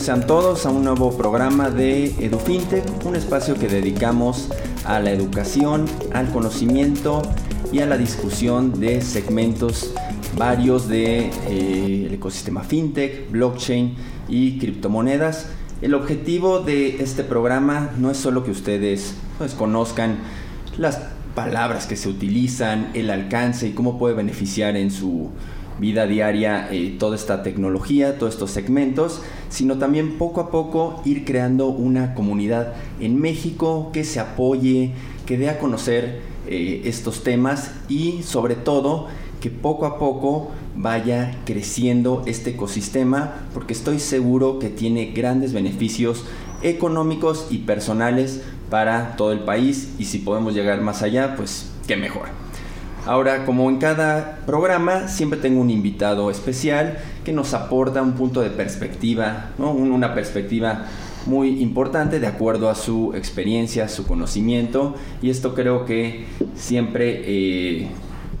sean todos a un nuevo programa de EduFintech, un espacio que dedicamos a la educación, al conocimiento y a la discusión de segmentos varios del de, eh, ecosistema fintech, blockchain y criptomonedas. El objetivo de este programa no es solo que ustedes pues, conozcan las palabras que se utilizan, el alcance y cómo puede beneficiar en su vida diaria eh, toda esta tecnología, todos estos segmentos, sino también poco a poco ir creando una comunidad en México que se apoye, que dé a conocer eh, estos temas y sobre todo que poco a poco vaya creciendo este ecosistema porque estoy seguro que tiene grandes beneficios económicos y personales para todo el país y si podemos llegar más allá, pues qué mejor. Ahora, como en cada programa, siempre tengo un invitado especial que nos aporta un punto de perspectiva, una perspectiva muy importante de acuerdo a su experiencia, su conocimiento y esto creo que siempre eh,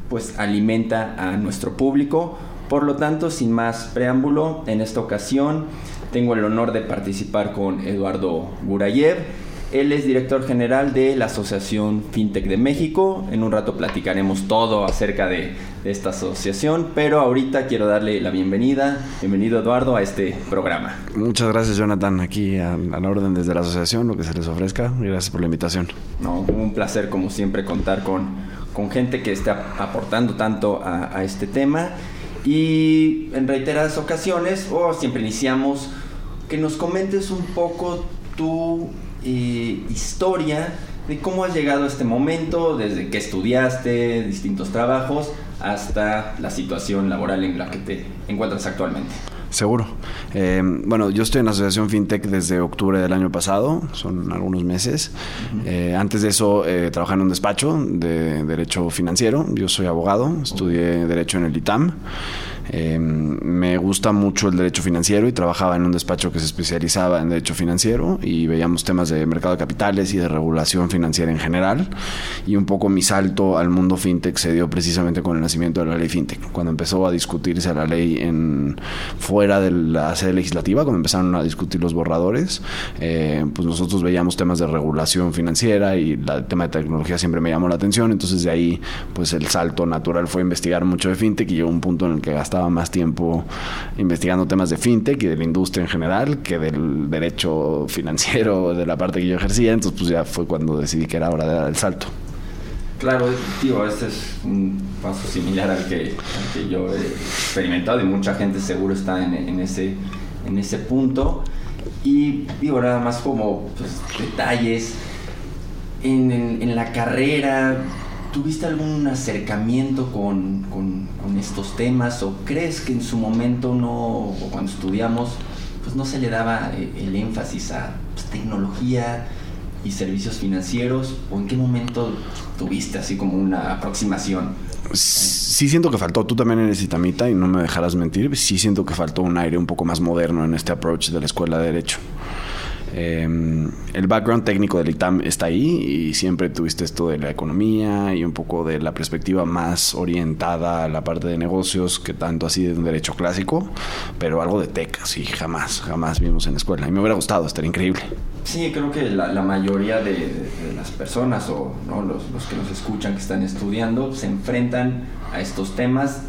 pues alimenta a nuestro público. Por lo tanto, sin más preámbulo, en esta ocasión tengo el honor de participar con Eduardo Gurayev él es director general de la Asociación FinTech de México. En un rato platicaremos todo acerca de, esta asociación, pero ahorita quiero darle la bienvenida. Bienvenido Eduardo a este programa. Muchas gracias Jonathan, aquí a, la orden desde la asociación, lo que se les ofrezca. Gracias por la invitación. No, un placer como siempre contar con, con gente que está aportando tanto a, a este tema. Y en reiteradas ocasiones, o siempre iniciamos, que nos comentes un poco tu eh, historia de cómo has llegado a este momento, desde que estudiaste, distintos trabajos, hasta la situación laboral en la que te encuentras actualmente. Seguro. Eh, bueno, yo estoy en la Asociación FinTech desde octubre del año pasado, son algunos meses. Eh, antes de eso, eh, trabajé en un despacho de Derecho Financiero. Yo soy abogado, estudié Derecho en el ITAM. Em, me gusta mucho el derecho financiero y trabajaba en un despacho que se especializaba en derecho financiero y veíamos temas de mercado de capitales y de regulación financiera en general. Y un poco mi salto al mundo fintech se dio precisamente con el nacimiento de la ley fintech. Cuando empezó a discutirse la ley en fuera de la sede legislativa, cuando empezaron a discutir los borradores, eh, pues nosotros veíamos temas de regulación financiera y el tema de tecnología siempre me llamó la atención. Entonces de ahí, pues el salto natural fue investigar mucho de fintech y llegó un punto en el que gastaba más tiempo investigando temas de fintech y de la industria en general que del derecho financiero de la parte que yo ejercía. Entonces, pues ya fue cuando decidí que era hora de dar el salto. Claro, tío, este es un paso similar al que, que yo he experimentado y mucha gente seguro está en, ese, en ese punto. Y digo, nada más como pues, detalles. En, en, la carrera, ¿Tuviste algún acercamiento con, estos temas o crees que en su momento no, o cuando estudiamos, pues no se le daba eh, el énfasis a pues, tecnología y servicios financieros? ¿O en qué momento tuviste así como una aproximación? Sí siento que faltó, tú también eres itamita y no me dejarás mentir, sí siento que faltó un aire un poco más moderno en este approach de la escuela de derecho. Em, el background técnico del ITAM está ahí y siempre tuviste esto de la economía y un poco de la perspectiva más orientada a la parte de negocios que tanto así de un derecho clásico, pero algo de tech, sí, jamás, jamás vimos en la escuela. Y me hubiera gustado, estaría increíble. Sí, creo que la, mayoría de, las personas o los que nos escuchan que están estudiando se enfrentan a estos temas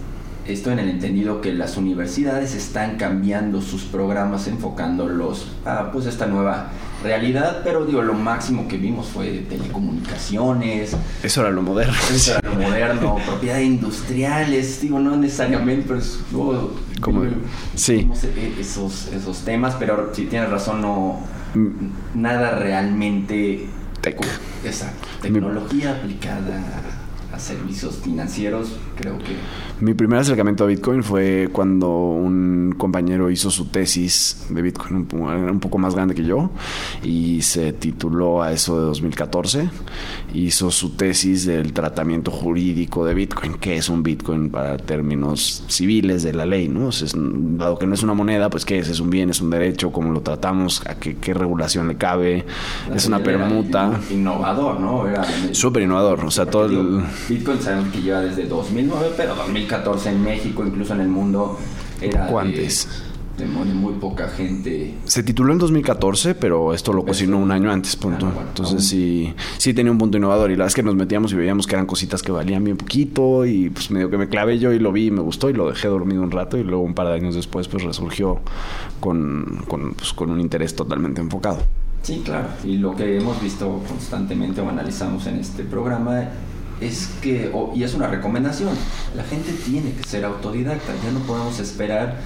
esto en el entendido que las universidades están cambiando sus programas enfocándolos a pues esta nueva realidad, pero digo, lo máximo que vimos fue telecomunicaciones. Eso era lo moderno. Eso era lo moderno, propiedades industriales, digo, no necesariamente, pero es, como, sí. E, esos, esos temas, pero si tienes razón, no, mm. nada realmente... Tecnología aplicada a servicios financieros, creo que... Mi primer acercamiento a Bitcoin fue cuando un compañero hizo su tesis de Bitcoin, un, poco más grande que yo, y se tituló a eso de 2014. Hizo su tesis del tratamiento jurídico de Bitcoin, que es un Bitcoin para términos civiles de la ley, ¿no? dado que no es una moneda, pues ¿qué es? ¿Es un bien? ¿Es un derecho? ¿Cómo lo tratamos? ¿A qué, regulación le cabe? es una permuta. Innovador, ¿no? Súper innovador, o sea, todo el Bitcoin sabemos que lleva desde 2009, pero 2014 en México, incluso en el mundo, era... ¿Cuántos? de muy poca gente. Se tituló en 2014, pero esto lo cocinó un año antes, punto. Ah, Entonces sí, sí tenía un punto innovador y la es que nos metíamos y veíamos que eran cositas que valían bien poquito y pues medio que me clavé yo y lo vi y me gustó y lo dejé dormido un rato y luego un par de años después pues resurgió con, con, pues, con un interés totalmente enfocado. Sí, claro. Y lo que hemos visto constantemente o analizamos en este programa es que, y es una recomendación, la gente tiene que ser autodidacta, ya no podemos esperar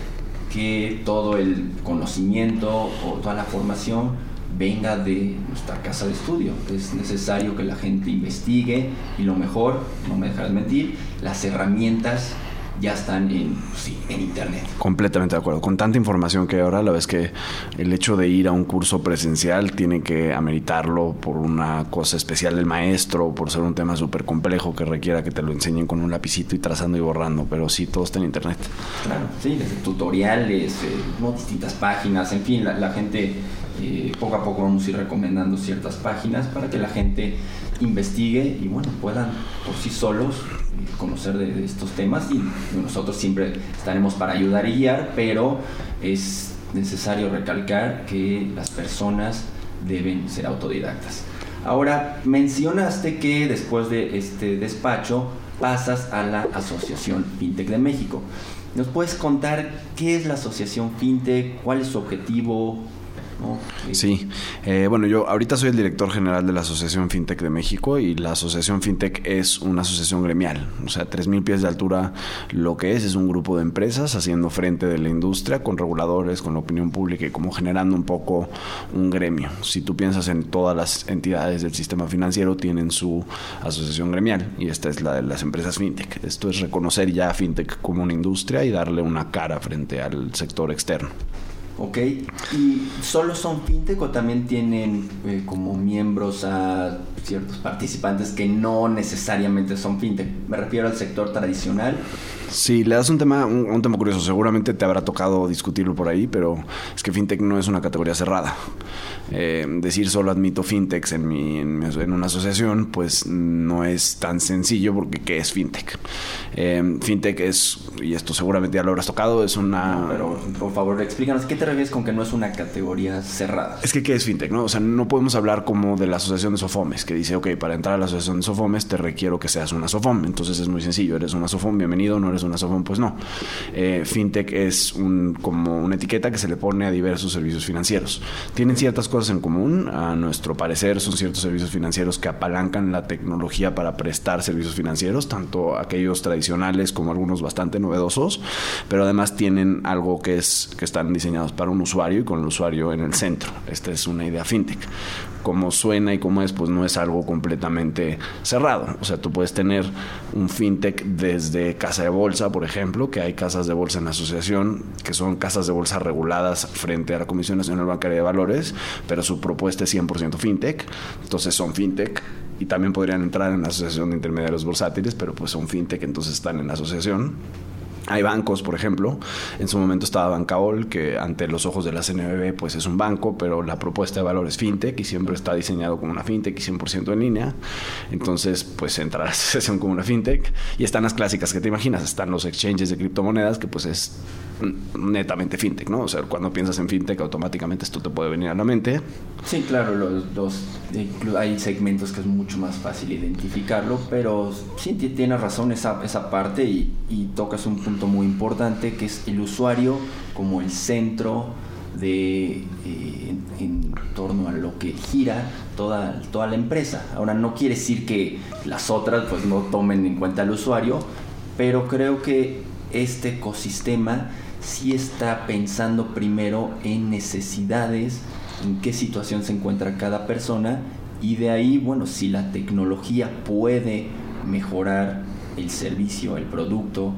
que todo el conocimiento o toda la formación venga de nuestra casa de estudio. Es necesario que la gente investigue y lo mejor, no me dejarás mentir, las herramientas ya están en, sí, en Internet. Completamente de acuerdo. Con tanta información que hay ahora, la vez que el hecho de ir a un curso presencial tiene que ameritarlo por una cosa especial del maestro, por ser un tema súper complejo que requiera que te lo enseñen con un lapicito y trazando y borrando, pero sí, todo está en Internet. Claro, sí, desde tutoriales, eh, distintas páginas, en fin, la, gente eh, poco a poco vamos a ir recomendando ciertas páginas para que la gente investigue y bueno, puedan por sí solos conocer de, estos temas y nosotros siempre estaremos para ayudar y guiar, pero es necesario recalcar que las personas deben ser autodidactas. Ahora, mencionaste que después de este despacho pasas a la Asociación FinTech de México. ¿Nos puedes contar qué es la Asociación FinTech? ¿Cuál es su objetivo? Sí, eh, bueno, yo ahorita soy el director general de la Asociación FinTech de México y la Asociación FinTech es una asociación gremial, o sea, 3.000 pies de altura lo que es, es un grupo de empresas haciendo frente de la industria con reguladores, con la opinión pública y como generando un poco un gremio. Si tú piensas en todas las entidades del sistema financiero tienen su asociación gremial y esta es la de las empresas FinTech. Esto es reconocer ya a FinTech como una industria y darle una cara frente al sector externo. ¿Ok? ¿Y solo son fintech o también tienen eh, como miembros a ciertos participantes que no necesariamente son fintech? Me refiero al sector tradicional Sí, le das un tema, un, tema curioso. Seguramente te habrá tocado discutirlo por ahí, pero es que fintech no es una categoría cerrada. Eh, decir solo admito fintechs en, mi, en, una asociación, pues no es tan sencillo porque ¿qué es fintech? Eh, fintech es, y esto seguramente ya lo habrás tocado, es una... pero por favor explícanos, ¿qué te refieres con que no es una categoría cerrada? Es que ¿qué es fintech? No? O sea, no podemos hablar como de la asociación de Sofomes, que dice, ok, para entrar a la asociación de Sofomes te requiero que seas una Sofom. Entonces es muy sencillo, eres una Sofom, bienvenido, no eres una Sofom, pues no. Eh, fintech es un, como una etiqueta que se le pone a diversos servicios financieros. Tienen ciertas cosas en común, a nuestro parecer son ciertos servicios financieros que apalancan la tecnología para prestar servicios financieros, tanto aquellos tradicionales como algunos bastante novedosos, pero además tienen algo que es que están diseñados para un usuario y con el usuario en el centro. Esta es una idea fintech. Como suena y como es, pues no es algo completamente cerrado. O sea, tú puedes tener un fintech desde casa de bolsa por ejemplo, que hay casas de bolsa en la asociación, que son casas de bolsa reguladas frente a la Comisión Nacional Bancaria de Valores, pero su propuesta es 100% fintech, entonces son fintech y también podrían entrar en la Asociación de Intermediarios Bursátiles, pero pues son fintech, entonces están en la asociación. Hay bancos, por ejemplo. En su momento estaba Bancaol, que ante los ojos de la CNBB pues es un banco, pero la propuesta de valor es fintech y siempre está diseñado como una fintech y 100% en línea. Entonces, pues entra la asociación como una fintech. Y están las clásicas que te imaginas. Están los exchanges de criptomonedas, que pues es netamente fintech, ¿no? O sea, cuando piensas en fintech, automáticamente esto te puede venir a la mente. Sí, claro, los, hay segmentos que es mucho más fácil identificarlo, pero sí tienes razón esa, esa parte y, y tocas un punto muy importante que es el usuario como el centro de eh, en, torno a lo que gira toda, toda la empresa. Ahora no quiere decir que las otras pues no tomen en cuenta al usuario, pero creo que este ecosistema sí está pensando primero en necesidades, en qué situación se encuentra cada persona y de ahí, bueno, si la tecnología puede mejorar el servicio, el producto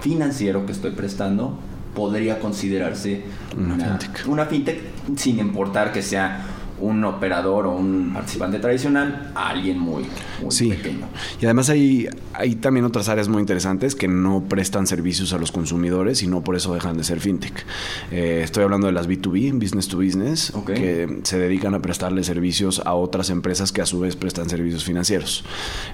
financiero que estoy prestando, podría considerarse una, fintech. una fintech sin importar que sea un operador o un participante tradicional a alguien muy, sí. pequeño. Y además hay, hay también otras áreas muy interesantes que no prestan servicios a los consumidores y no por eso dejan de ser fintech. Eh, estoy hablando de las B2B, business to business, que se dedican a prestarle servicios a otras empresas que a su vez prestan servicios financieros.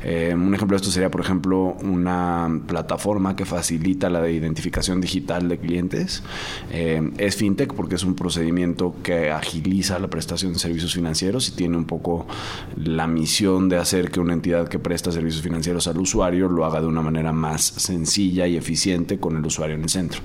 Eh, un ejemplo de esto sería, por ejemplo, una plataforma que facilita la identificación digital de clientes. Eh, es fintech porque es un procedimiento que agiliza la prestación de servicios servicios financieros y tiene un poco la misión de hacer que una entidad que presta servicios financieros al usuario lo haga de una manera más sencilla y eficiente con el usuario en el centro.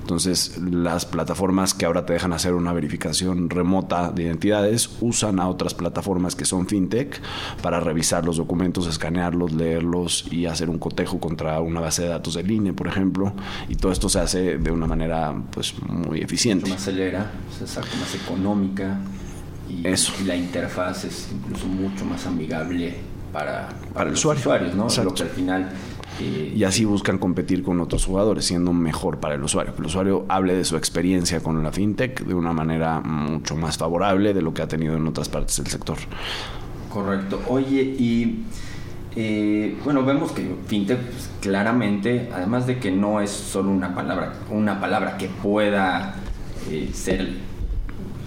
Entonces, las plataformas que ahora te dejan hacer una verificación remota de identidades usan a otras plataformas que son fintech para revisar los documentos, escanearlos, leerlos y hacer un cotejo contra una base de datos de línea, por ejemplo. Y todo esto se hace de una manera pues muy eficiente. Más acelera, más económica y, Eso. la interfaz es incluso mucho más amigable para, para, los usuario. usuarios, ¿no? Lo que al final eh, y así buscan competir con otros jugadores, siendo mejor para el usuario. Que el usuario hable de su experiencia con la fintech de una manera mucho más favorable de lo que ha tenido en otras partes del sector. Correcto. Oye, y eh, bueno, vemos que fintech pues, claramente, además de que no es solo una palabra, una palabra que pueda eh, ser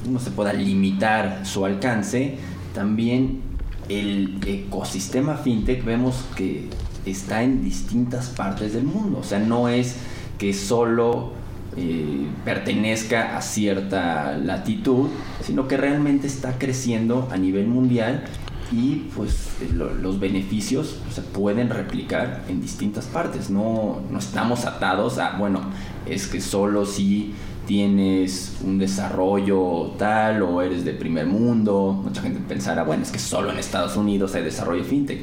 no se pueda limitar su alcance, también el ecosistema fintech vemos que está en distintas partes del mundo. O sea, no es que solo eh, pertenezca a cierta latitud, sino que realmente está creciendo a nivel mundial y pues los beneficios se pueden replicar en distintas partes. No, no estamos atados a, bueno, es que solo si tienes un desarrollo tal o eres de primer mundo. Mucha gente pensará, bueno, es que solo en Estados Unidos hay desarrollo fintech.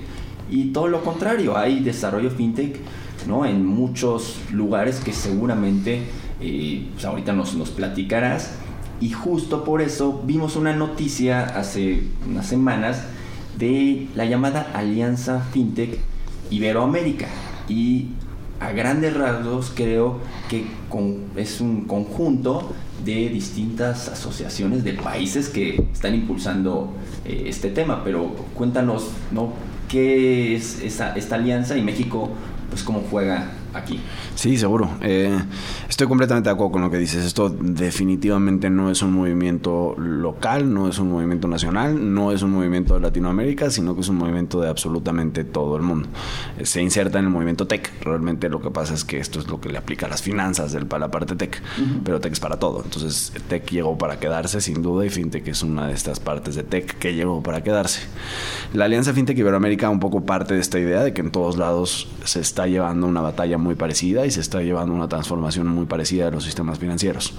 Y todo lo contrario, hay desarrollo fintech ¿no? en muchos lugares que seguramente eh, pues ahorita nos, nos platicarás. Y justo por eso vimos una noticia hace unas semanas de la llamada Alianza Fintech Iberoamérica. Y a grandes rasgos creo que es un conjunto de distintas asociaciones de países que están impulsando eh, este tema, pero cuéntanos, ¿no? ¿Qué es esta alianza y México, pues cómo juega aquí. Sí, seguro. Eh, estoy completamente de acuerdo con lo que dices. Esto definitivamente no es un movimiento local, no es un movimiento nacional, no es un movimiento de Latinoamérica, sino que es un movimiento de absolutamente todo el mundo. Eh, se inserta en el movimiento tech. Realmente lo que pasa es que esto es lo que le aplica a las finanzas del, para la parte tech, pero tech es para todo. Entonces, tech llegó para quedarse, sin duda, y fintech es una de estas partes de tech que llegó para quedarse. La Alianza Fintech Iberoamérica un poco parte de esta idea de que en todos lados se está llevando una batalla muy parecida y se está llevando una transformación muy parecida de los sistemas financieros.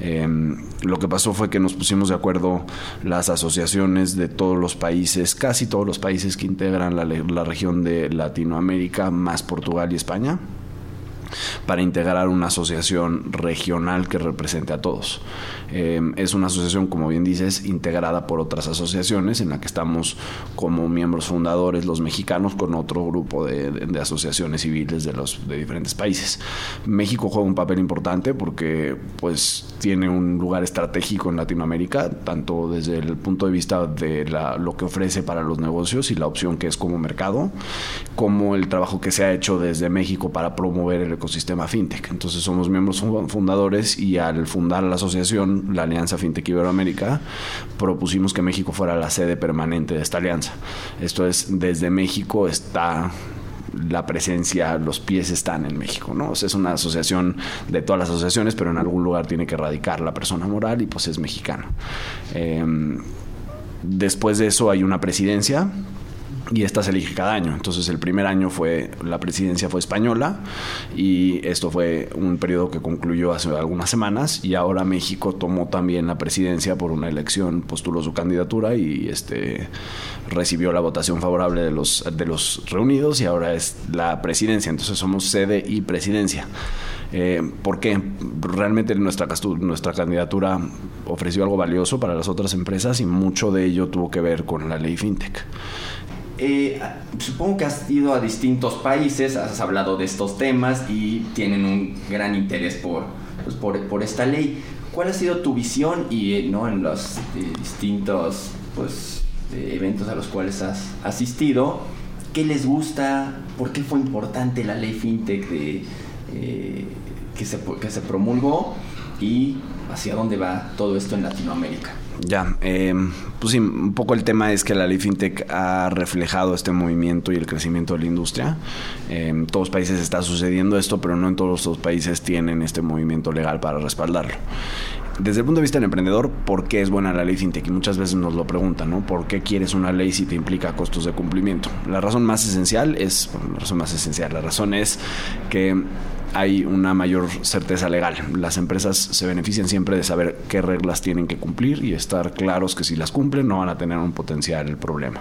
Em, lo que pasó fue que nos pusimos de acuerdo las asociaciones de todos los países, casi todos los países que integran la, la región de Latinoamérica, más Portugal y España para integrar una asociación regional que represente a todos. Eh, es una asociación, como bien dices, integrada por otras asociaciones en la que estamos como miembros fundadores los mexicanos con otro grupo de, asociaciones civiles de los de diferentes países. México juega un papel importante porque pues tiene un lugar estratégico en Latinoamérica, tanto desde el punto de vista de lo que ofrece para los negocios y la opción que es como mercado, como el trabajo que se ha hecho desde México para promover el ecosistema fintech. Entonces somos miembros fundadores y al fundar la asociación, la Alianza Fintech Iberoamérica, propusimos que México fuera la sede permanente de esta alianza. Esto es, desde México está la presencia, los pies están en México, ¿no? es una asociación de todas las asociaciones, pero en algún lugar tiene que radicar la persona moral y pues es mexicano. Em, después de eso hay una presidencia y esta se elige cada año. Entonces el primer año fue la presidencia fue española y esto fue un periodo que concluyó hace algunas semanas y ahora México tomó también la presidencia por una elección, postuló su candidatura y este recibió la votación favorable de los de los reunidos y ahora es la presidencia. Entonces somos sede y presidencia. Eh, ¿Por qué? Realmente nuestra, nuestra candidatura ofreció algo valioso para las otras empresas y mucho de ello tuvo que ver con la ley FinTech. Eh, supongo que has ido a distintos países, has hablado de estos temas y tienen un gran interés por, pues, por, esta ley. ¿Cuál ha sido tu visión y, ¿no? en los eh, distintos pues, eventos a los cuales has asistido. ¿Qué les gusta? ¿Por qué fue importante la ley FinTech de, eh, que, se, que se promulgó? ¿Y hacia dónde va todo esto en Latinoamérica? Ya, eh, pues sí, un poco el tema es que la ley FinTech ha reflejado este movimiento y el crecimiento de la industria. en todos los países está sucediendo esto, pero no en todos los países tienen este movimiento legal para respaldarlo. Desde el punto de vista del emprendedor, ¿por qué es buena la ley FinTech? Y muchas veces nos lo preguntan, ¿no? ¿Por qué quieres una ley si te implica costos de cumplimiento? La razón más esencial es, bueno, la razón más esencial, la razón es que hay una mayor certeza legal. Las empresas se benefician siempre de saber qué reglas tienen que cumplir y estar claros que si las cumplen no van a tener un potencial problema.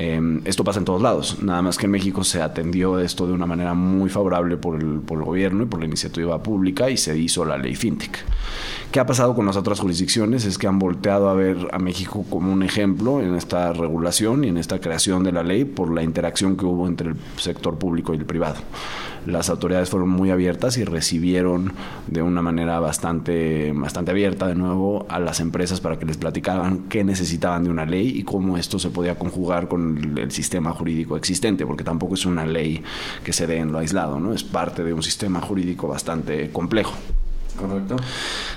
Eh, esto pasa en todos lados, nada más que en México se atendió esto de una manera muy favorable por el, por el gobierno y por la iniciativa pública y se hizo la ley FinTech. ¿Qué ha pasado con las otras jurisdicciones? Es que han volteado a ver a México como un ejemplo en esta regulación y en esta creación de la ley por la interacción que hubo entre el sector público y el privado las autoridades fueron muy abiertas y recibieron de una manera bastante, bastante abierta de nuevo a las empresas para que les platicaran qué necesitaban de una ley y cómo esto se podía conjugar con el, sistema jurídico existente, porque tampoco es una ley que se dé en lo aislado, ¿no? Es parte de un sistema jurídico bastante complejo. Correcto.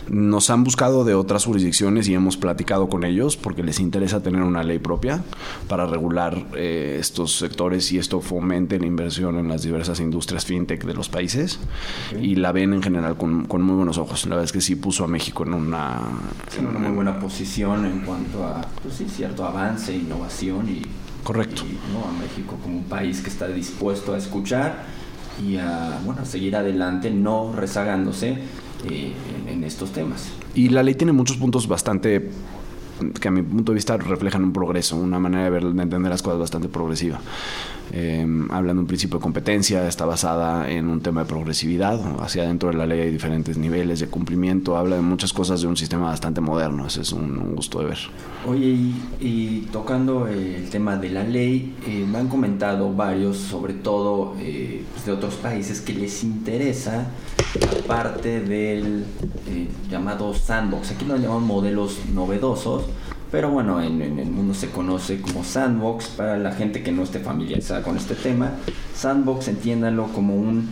Nos han buscado de otras jurisdicciones y hemos platicado con ellos porque les interesa tener una ley propia para regular eh, estos sectores y esto fomente la inversión en las diversas industrias fintech de los países y la ven en general con, muy buenos ojos. La verdad es que sí puso a México en una... En una muy buena posición en cuanto a pues sí, cierto avance, innovación y... Correcto. ¿no? a México como un país que está dispuesto a escuchar y a, bueno, a seguir adelante, no rezagándose eh, en, estos temas. Y la ley tiene muchos puntos bastante que a mi punto de vista reflejan un progreso, una manera de, ver, de entender las cosas bastante progresiva. Eh, hablan de un principio de competencia, está basada en un tema de progresividad, hacia dentro de la ley hay diferentes niveles de cumplimiento, habla de muchas cosas de un sistema bastante moderno, ese es un, gusto de ver. Oye, y, tocando el tema de la ley, eh, me han comentado varios, sobre todo eh, pues, de otros países, que les interesa la parte del eh, llamado sandbox. Aquí lo llaman modelos novedosos, pero bueno, en, el mundo se conoce como sandbox. Para la gente que no esté familiarizada con este tema. Sandbox, entiéndalo como un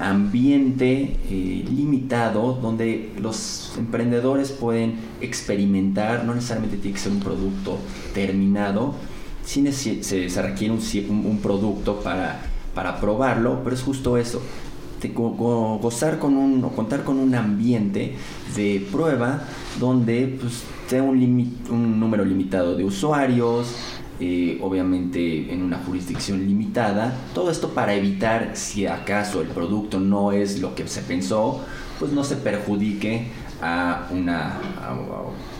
ambiente eh, limitado donde los emprendedores pueden experimentar, no necesariamente tiene que ser un producto terminado, sí se, requiere un, un, producto para, para probarlo, pero es justo eso, gozar con un, o contar con un ambiente de prueba donde pues, sea un, un número limitado de usuarios, eh, obviamente en una jurisdicción limitada. Todo esto para evitar si acaso el producto no es lo que se pensó, pues no se perjudique a una,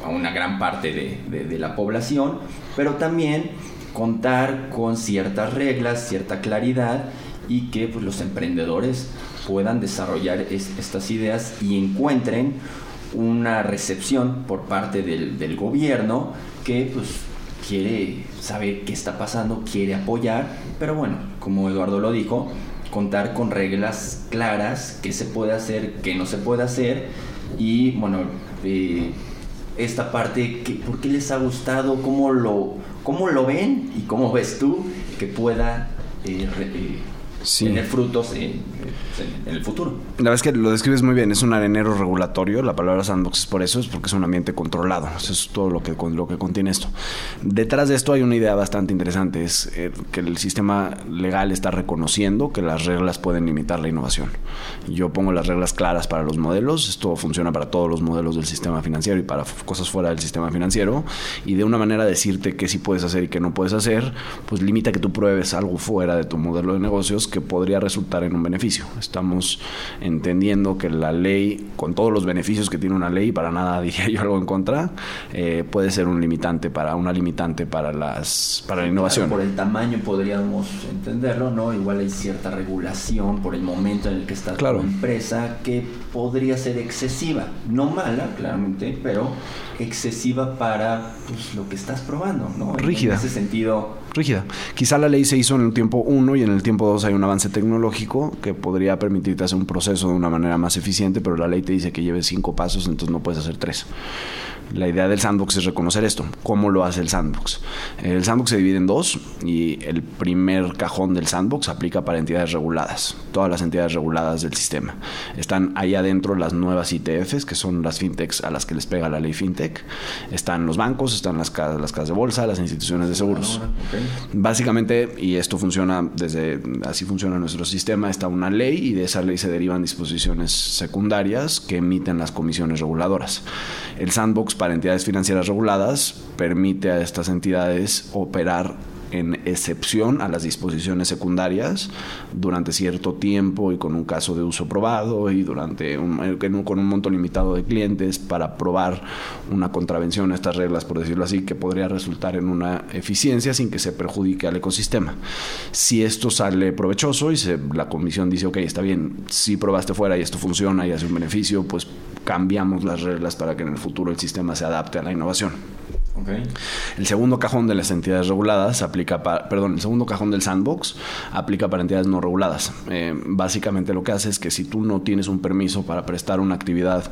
a, una gran parte de, de, la población, pero también contar con ciertas reglas, cierta claridad y que pues, los emprendedores puedan desarrollar estas ideas y encuentren una recepción por parte del, gobierno que pues quiere saber qué está pasando, quiere apoyar, pero bueno, como Eduardo lo dijo, contar con reglas claras, qué se puede hacer, qué no se puede hacer y bueno, eh, esta parte, que, ¿por qué les ha gustado? ¿Cómo lo, cómo lo ven? ¿Y cómo ves tú que pueda eh, eh, tener frutos en, el futuro. La verdad es que lo describes muy bien, es un arenero regulatorio, la palabra sandbox es por eso, es porque es un ambiente controlado, eso es todo lo que, lo que contiene esto. Detrás de esto hay una idea bastante interesante, es eh, que el sistema legal está reconociendo que las reglas pueden limitar la innovación. Yo pongo las reglas claras para los modelos, esto funciona para todos los modelos del sistema financiero y para cosas fuera del sistema financiero, y de una manera decirte qué sí puedes hacer y qué no puedes hacer, pues limita que tú pruebes algo fuera de tu modelo de negocios que podría resultar en un beneficio. Estamos entendiendo que la ley, con todos los beneficios que tiene una ley, para nada diría yo algo en contra, eh, puede ser un limitante para una limitante para las para la innovación. por el tamaño podríamos entenderlo, ¿no? Igual hay cierta regulación por el momento en el que está la empresa que podría ser excesiva, no mala, claramente, pero excesiva para pues, lo que estás probando, ¿no? Rígida. En ese sentido. Rígida. Quizá la ley se hizo en el tiempo 1 y en el tiempo 2 hay un avance tecnológico que podría permitirte hacer un proceso de una manera más eficiente, pero la ley te dice que lleves cinco pasos, entonces no puedes hacer tres. La idea del sandbox es reconocer esto. ¿Cómo lo hace el sandbox? El sandbox se divide en dos y el primer cajón del sandbox aplica para entidades reguladas, todas las entidades reguladas del sistema. Están ahí adentro las nuevas ITFs, que son las fintechs a las que les pega la ley fintech. Están los bancos, están las casas, las casas de bolsa, las instituciones de seguros. Ah, Básicamente, y esto funciona desde, así funciona nuestro sistema, está una ley y de esa ley se derivan disposiciones secundarias que emiten las comisiones reguladoras. El sandbox para entidades financieras reguladas permite a estas entidades operar en excepción a las disposiciones secundarias durante cierto tiempo y con un caso de uso probado y durante con un monto limitado de clientes para probar una contravención a estas reglas, por decirlo así, que podría resultar en una eficiencia sin que se perjudique al ecosistema. Si esto sale provechoso y la comisión dice, ok, está bien, si probaste fuera y esto funciona y hace un beneficio, pues cambiamos las reglas para que en el futuro el sistema se adapte a la innovación. El segundo cajón de las entidades reguladas aplica para, perdón, el segundo cajón del sandbox aplica para entidades no reguladas. Eh, básicamente lo que hace es que si tú no tienes un permiso para prestar una actividad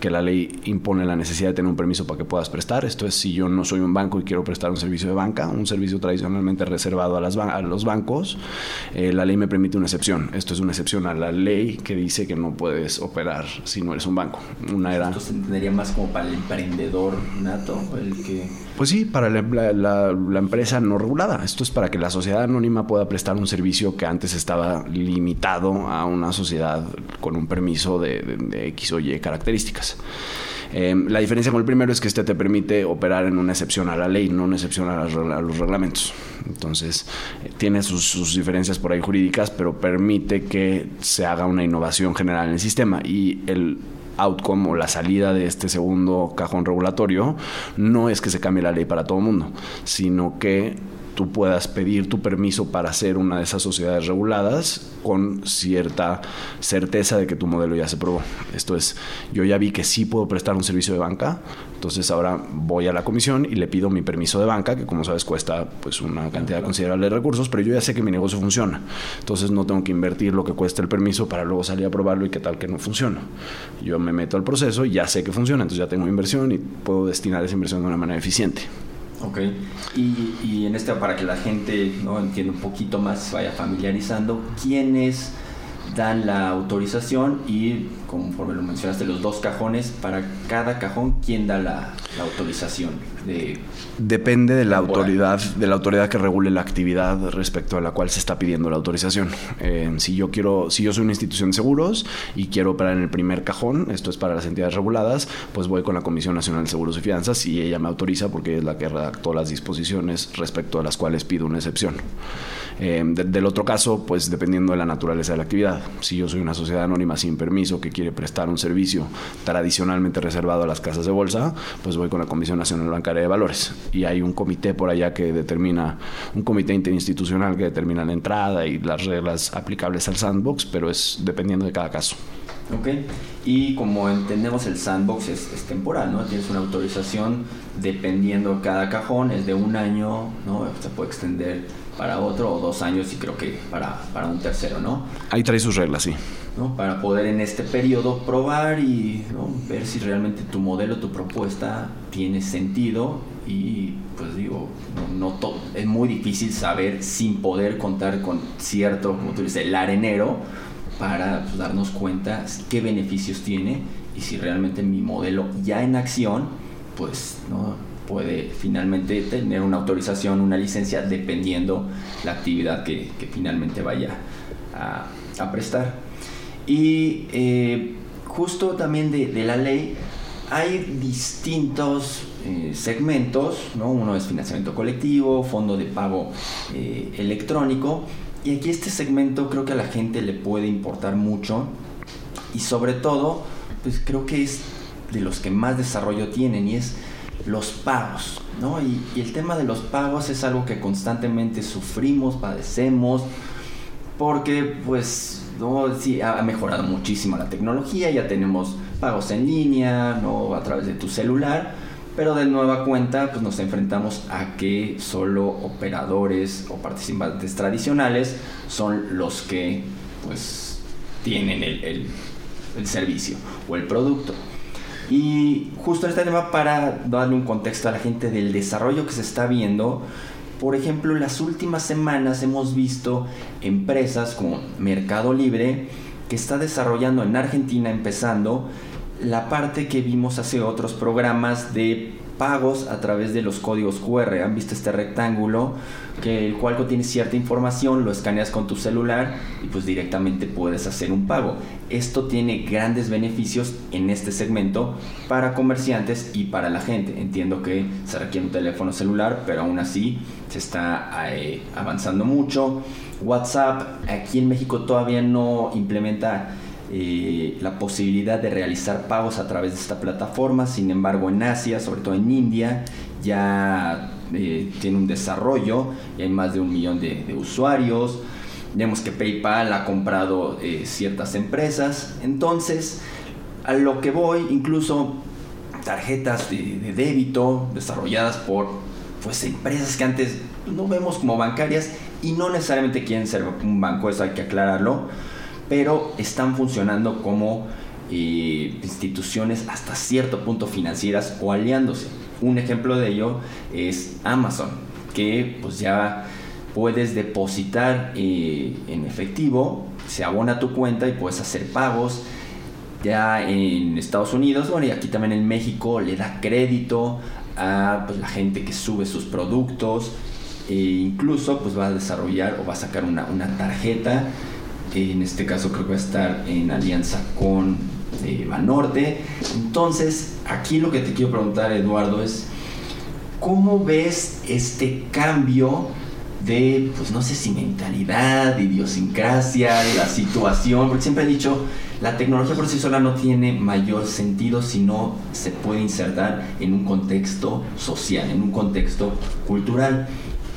que la ley impone la necesidad de tener un permiso para que puedas prestar, esto es si yo no soy un banco y quiero prestar un servicio de banca, un servicio tradicionalmente reservado a, las a los bancos, eh, la ley me permite una excepción. Esto es una excepción a la ley que dice que no puedes operar si no eres un banco. Una era... Esto se entendería más como para el emprendedor nato, el que pues sí, para la, empresa no regulada. Esto es para que la sociedad anónima pueda prestar un servicio que antes estaba limitado a una sociedad con un permiso de, X o Y características. Em, la diferencia con el primero es que este te permite operar en una excepción a la ley, no una excepción a, los reglamentos. Entonces, eh, tiene sus, sus, diferencias por ahí jurídicas, pero permite que se haga una innovación general en el sistema. Y el outcome o la salida de este segundo cajón regulatorio no es que se cambie la ley para todo el mundo, sino que tú puedas pedir tu permiso para ser una de esas sociedades reguladas con cierta certeza de que tu modelo ya se probó. Esto es, yo ya vi que sí puedo prestar un servicio de banca, entonces ahora voy a la comisión y le pido mi permiso de banca, que como sabes cuesta pues una cantidad considerable de recursos, pero yo ya sé que mi negocio funciona. Entonces no tengo que invertir lo que cuesta el permiso para luego salir a probarlo y qué tal que no funciona. Yo me meto al proceso y ya sé que funciona, entonces ya tengo inversión y puedo destinar esa inversión de una manera eficiente. Ok, y, y, en este, para que la gente ¿no? entienda un poquito más, vaya familiarizando, ¿quiénes dan la autorización y, conforme lo mencionaste, los dos cajones, para cada cajón, ¿quién da la, autorización? De, Depende de la autoridad, de la autoridad que regule la actividad respecto a la cual se está pidiendo la autorización. Eh, si yo quiero, si yo soy una institución de seguros y quiero operar en el primer cajón, esto es para las entidades reguladas, pues voy con la Comisión Nacional de Seguros y Fianzas y ella me autoriza porque es la que redactó las disposiciones respecto a las cuales pido una excepción. Eh, del otro caso, pues dependiendo de la naturaleza de la actividad. Si yo soy una sociedad anónima sin permiso que quiere prestar un servicio tradicionalmente reservado a las casas de bolsa, pues voy con la Comisión Nacional Bancaria de Valores. Y hay un comité por allá que determina, un comité interinstitucional que determina la entrada y las reglas aplicables al sandbox, pero es dependiendo de cada caso. Ok, y como entendemos el sandbox es, es, temporal, ¿no? Tienes una autorización dependiendo cada cajón, es de un año, ¿no? Se puede extender para otro o dos años y creo que para, para un tercero, ¿no? Ahí trae sus reglas, sí. ¿no? Para poder en este periodo probar y ver si realmente tu modelo, tu propuesta tiene sentido y pues digo, no, todo, es muy difícil saber sin poder contar con cierto, como tú dices, el arenero para pues, darnos cuenta qué beneficios tiene y si realmente mi modelo ya en acción, pues no puede finalmente tener una autorización, una licencia, dependiendo la actividad que, finalmente vaya a, prestar. Y eh, justo también de, la ley, hay distintos eh, segmentos, ¿no? uno es financiamiento colectivo, fondo de pago eh, electrónico, y aquí este segmento creo que a la gente le puede importar mucho, y sobre todo, pues creo que es de los que más desarrollo tienen, y es los pagos, ¿no? Y, el tema de los pagos es algo que constantemente sufrimos, padecemos, porque pues, ¿no? Sí, ha mejorado muchísimo la tecnología, ya tenemos pagos en línea, ¿no? A través de tu celular, pero de nueva cuenta pues nos enfrentamos a que solo operadores o participantes tradicionales son los que pues tienen el, el servicio o el producto. Y justo este tema para darle un contexto a la gente del desarrollo que se está viendo. Por ejemplo, en las últimas semanas hemos visto empresas como Mercado Libre que está desarrollando en Argentina, empezando, la parte que vimos hace otros programas de pagos a través de los códigos QR. Han visto este rectángulo que el cual contiene cierta información, lo escaneas con tu celular y pues directamente puedes hacer un pago. Esto tiene grandes beneficios en este segmento para comerciantes y para la gente. Entiendo que se requiere un teléfono celular, pero aún así se está eh, avanzando mucho. WhatsApp aquí en México todavía no implementa la posibilidad de realizar pagos a través de esta plataforma. Sin embargo, en Asia, sobre todo en India, ya eh, tiene un desarrollo hay más de un millón de, usuarios. Vemos que PayPal ha comprado eh, ciertas empresas. Entonces, a lo que voy, incluso tarjetas de, de, débito desarrolladas por pues, empresas que antes no vemos como bancarias y no necesariamente quieren ser un banco, eso hay que aclararlo pero están funcionando como eh, instituciones hasta cierto punto financieras o aliándose. Un ejemplo de ello es Amazon, que pues ya puedes depositar eh, en efectivo, se abona tu cuenta y puedes hacer pagos. Ya en Estados Unidos, bueno, y aquí también en México le da crédito a pues, la gente que sube sus productos e incluso pues va a desarrollar o va a sacar una, una tarjeta en este caso creo que va a estar en alianza con eh, Banorte. Entonces, aquí lo que te quiero preguntar, Eduardo, es ¿cómo ves este cambio de, pues no sé si mentalidad, idiosincrasia, la situación? Porque siempre he dicho, la tecnología por sí sola no tiene mayor sentido si no se puede insertar en un contexto social, en un contexto cultural.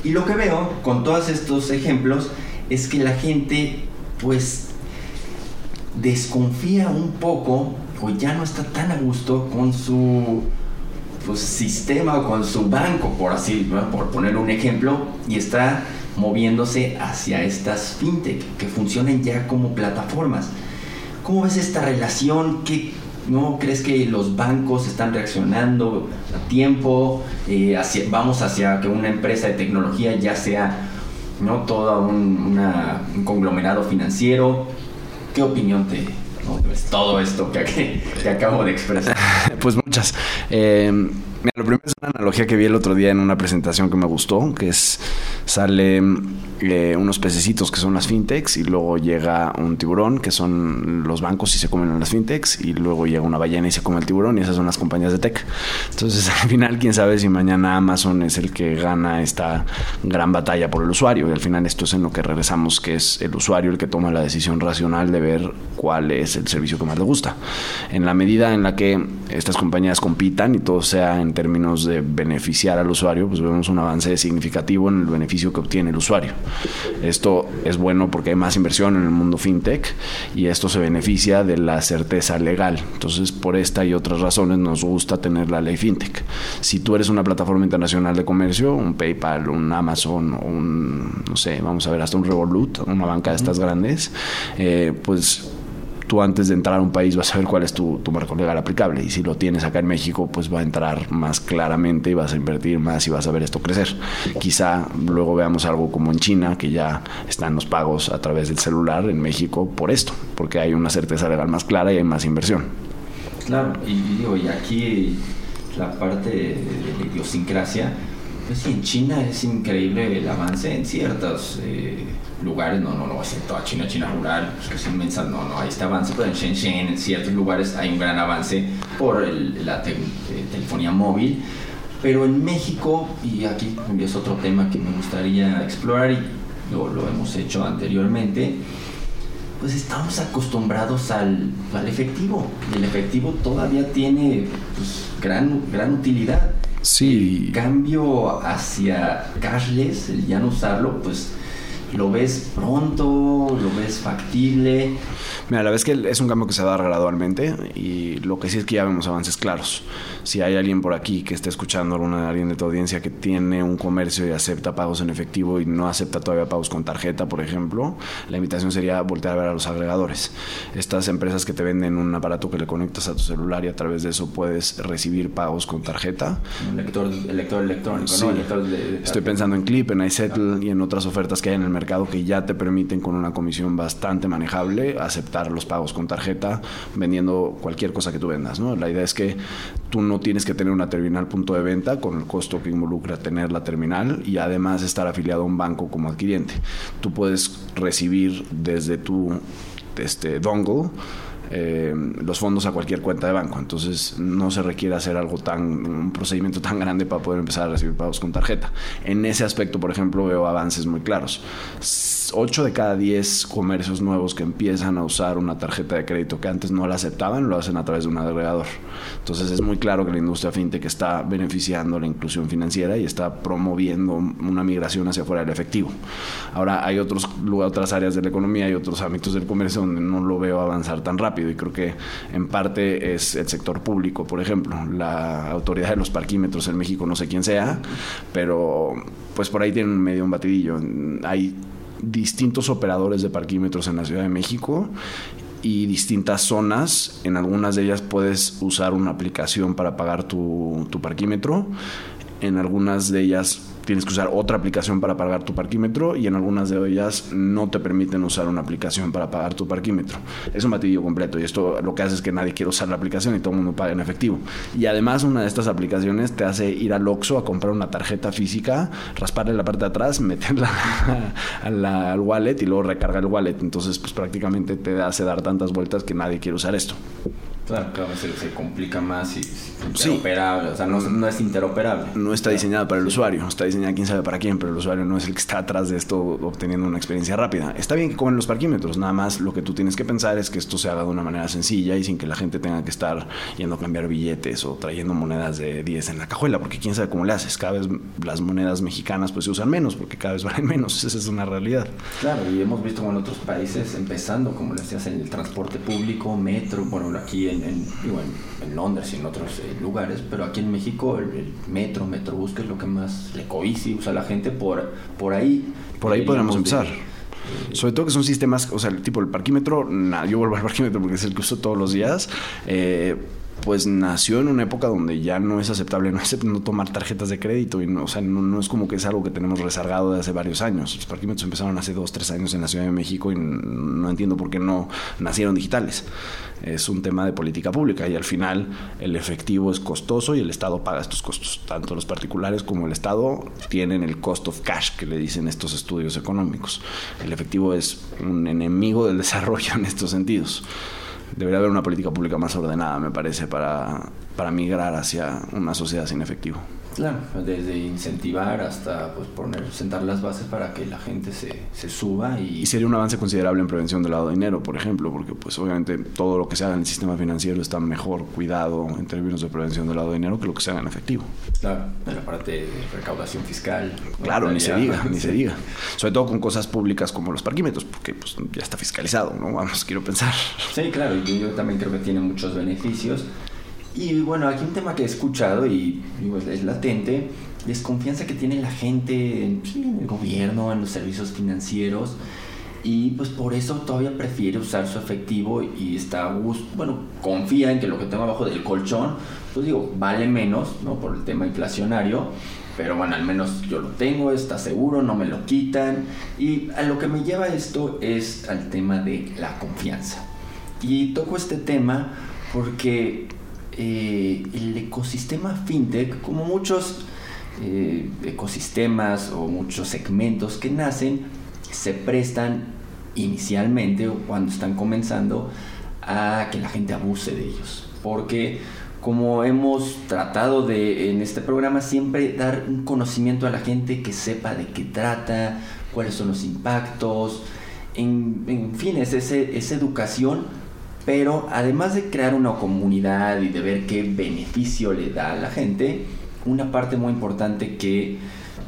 Y lo que veo con todos estos ejemplos es que la gente pues desconfía un poco o ya no está tan a gusto con su pues, sistema o con su banco, por así, por poner un ejemplo, y está moviéndose hacia estas fintech que funcionan ya como plataformas. ¿Cómo ves esta relación? ¿Qué, ¿No crees que los bancos están reaccionando a tiempo? Eh, vamos hacia que una empresa de tecnología ya sea ¿no? Todo un, conglomerado financiero. ¿Qué opinión te, todo esto que, que, acabo de expresar? Pues muchas. Eh, lo primero es una analogía que vi el otro día en una presentación que me gustó, que es sale eh, unos pececitos que son las fintechs y luego llega un tiburón que son los bancos y se comen las fintechs y luego llega una ballena y se come el tiburón y esas son las compañías de tech. Entonces al final quién sabe si mañana Amazon es el que gana esta gran batalla por el usuario y al final esto es en lo que regresamos que es el usuario el que toma la decisión racional de ver cuál es el servicio que más le gusta. En la medida en la que estas compañías compitan y todo sea en términos de beneficiar al usuario, pues vemos un avance significativo en el beneficio que obtiene el usuario. Esto es bueno porque hay más inversión en el mundo fintech y esto se beneficia de la certeza legal. Entonces, por esta y otras razones nos gusta tener la ley fintech. Si tú eres una plataforma internacional de comercio, un PayPal, un Amazon, un, no sé, vamos a ver, hasta un Revolut, una banca de estas grandes, eh, pues tú antes de entrar a un país vas a ver cuál es tu, marco legal aplicable. Y si lo tienes acá en México, pues va a entrar más claramente y vas a invertir más y vas a ver esto crecer. Quizá luego veamos algo como en China, que ya están los pagos a través del celular en México por esto, porque hay una certeza legal más clara y hay más inversión. Claro, y digo, y aquí la parte de la idiosincrasia pues sí, en China es increíble el avance en ciertos eh, lugares, no, no, no, es toda China, China rural, pues que es inmensa, no, no, hay este avance, pero en Shenzhen, en ciertos lugares hay un gran avance por la eh, telefonía móvil, pero en México, y aquí es otro tema que me gustaría explorar y lo, lo hemos hecho anteriormente, pues estamos acostumbrados al, al efectivo, y el efectivo todavía tiene pues, gran, gran utilidad Sí. El cambio hacia cashless, el ya no usarlo, pues ¿Lo ves pronto? ¿Lo ves factible? Mira, la vez que es un cambio que se va a dar gradualmente y lo que sí es que ya vemos avances claros. Si hay alguien por aquí que esté escuchando, alguna, alguien de tu audiencia que tiene un comercio y acepta pagos en efectivo y no acepta todavía pagos con tarjeta, por ejemplo, la invitación sería voltear a ver a los agregadores. Estas empresas que te venden un aparato que le conectas a tu celular y a través de eso puedes recibir pagos con tarjeta. Un lector, lector electrónico, Sí. ¿no? Lector de- de Estoy pensando en Clip, en iSettle y en otras ofertas que hay en el mercado que ya te permiten con una comisión bastante manejable aceptar los pagos con tarjeta vendiendo cualquier cosa que tú vendas. ¿no? La idea es que tú no tienes que tener una terminal punto de venta con el costo que involucra tener la terminal y además estar afiliado a un banco como adquiriente. Tú puedes recibir desde tu este, dongle eh, los fondos a cualquier cuenta de banco. Entonces no se requiere hacer algo tan, un procedimiento tan grande para poder empezar a recibir pagos con tarjeta. En ese aspecto, por ejemplo, veo avances muy claros. 8 de cada 10 comercios nuevos que empiezan a usar una tarjeta de crédito que antes no la aceptaban, lo hacen a través de un agregador. Entonces es muy claro que la industria fintech está beneficiando la inclusión financiera y está promoviendo una migración hacia fuera del efectivo. Ahora hay otros, otras áreas de la economía y otros ámbitos del comercio donde no lo veo avanzar tan rápido y creo que en parte es el sector público, por ejemplo, la autoridad de los parquímetros en México, no sé quién sea, pero pues por ahí tienen medio un batidillo. Hay distintos operadores de parquímetros en la Ciudad de México y distintas zonas. En algunas de ellas puedes usar una aplicación para pagar tu, parquímetro. En algunas de ellas tienes que usar otra aplicación para pagar tu parquímetro y en algunas de ellas no te permiten usar una aplicación para pagar tu parquímetro. Es un batidillo completo y esto lo que hace es que nadie quiere usar la aplicación y todo el mundo paga en efectivo. Y además una de estas aplicaciones te hace ir al Oxxo a comprar una tarjeta física, rasparle la parte de atrás, meterla al wallet y luego recargar el wallet. Entonces pues prácticamente te hace dar tantas vueltas que nadie quiere usar esto. Claro, claro, se, se complica más y es Sí. O sea, no, no es interoperable. no está diseñada para el usuario, está diseñada quién sabe para quién, pero el usuario no es el que está atrás de esto obteniendo una experiencia rápida. Está bien que comen los parquímetros, nada más lo que tú tienes que pensar es que esto se haga de una manera sencilla y sin que la gente tenga que estar yendo a cambiar billetes o trayendo monedas de 10 en la cajuela, porque quién sabe cómo le haces. Cada vez las monedas mexicanas pues se usan menos, porque cada vez valen menos, esa es una realidad. Claro, y hemos visto en otros países, empezando, como le decías, en el transporte público, metro, bueno, aquí en, en, digo, en, en Londres y en otros eh, lugares, pero aquí en México el, el metro, metrobús, que es lo que más le coici usa la gente, por, por ahí. Por ahí podríamos deberíamos empezar. de- Sobre todo que son sistemas, o sea, el tipo el parquímetro, na- yo vuelvo al parquímetro porque es el que uso todos los días. eh, pues nació en una época donde ya no es aceptable no, no tomar tarjetas de crédito y no, o sea, no, es como que es algo que tenemos rezagado de hace varios años. Los parquímetros empezaron hace dos, tres años en la Ciudad de México y no entiendo por qué no nacieron digitales. Es un tema de política pública y al final el efectivo es costoso y el Estado paga estos costos. Tanto los particulares como el Estado tienen el cost of cash que le dicen estos estudios económicos. El efectivo es un enemigo del desarrollo en estos sentidos. Debería haber una política pública más ordenada, me parece, para, para migrar hacia una sociedad sin efectivo. Claro, desde incentivar hasta pues poner, sentar las bases para que la gente se, se suba y, Y sería un avance considerable en prevención del lavado de dinero, por ejemplo, porque pues obviamente todo lo que se haga en el sistema financiero está mejor cuidado en términos de prevención del lavado de dinero que lo que se haga en efectivo. claro, en la parte de recaudación fiscal. ¿no? Claro, ni se diga, ni sí. se diga. Sobre todo con cosas públicas como los parquímetros, porque pues ya está fiscalizado, ¿no? Vamos, quiero pensar. Sí, claro, y yo también creo que tiene muchos beneficios. Y bueno, aquí un tema que he escuchado y digo, es, es latente, desconfianza que tiene la gente en, sí, en el gobierno, en los servicios financieros, y pues por eso todavía prefiere usar su efectivo y está bueno, confía en que lo que tengo abajo del colchón, pues digo, vale menos, ¿no? Por el tema inflacionario, pero bueno, al menos yo lo tengo, está seguro, no me lo quitan. Y a lo que me lleva esto es al tema de la confianza. Y toco este tema porque eh, el ecosistema fintech, como muchos eh, ecosistemas o muchos segmentos que nacen, se prestan inicialmente o cuando están comenzando a que la gente abuse de ellos. Porque como hemos tratado de en este programa siempre dar un conocimiento a la gente que sepa de qué trata, cuáles son los impactos, en, fin, es ese, esa educación, pero además de crear una comunidad y de ver qué beneficio le da a la gente, una parte muy importante que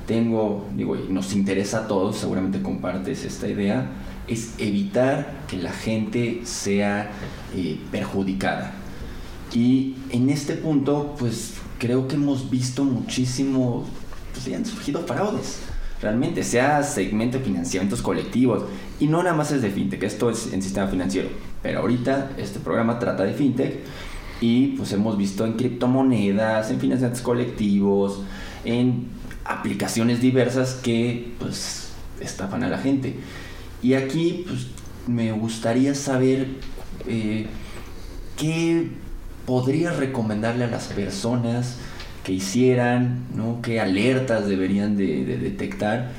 tengo, digo, y nos interesa a todos, seguramente compartes esta idea, es evitar que la gente sea eh, perjudicada. Y en este punto, pues creo que hemos visto muchísimo, pues han surgido fraudes. Realmente, sea segmento de financiamientos colectivos, y no nada más es de fintech, esto es en sistema financiero. Pero ahorita este programa trata de fintech y pues hemos visto en criptomonedas, en financiamientos colectivos, en aplicaciones diversas que pues estafan a la gente. Y aquí pues me gustaría saber eh, qué podrías recomendarle a las personas que hicieran, ¿no? qué alertas deberían de, detectar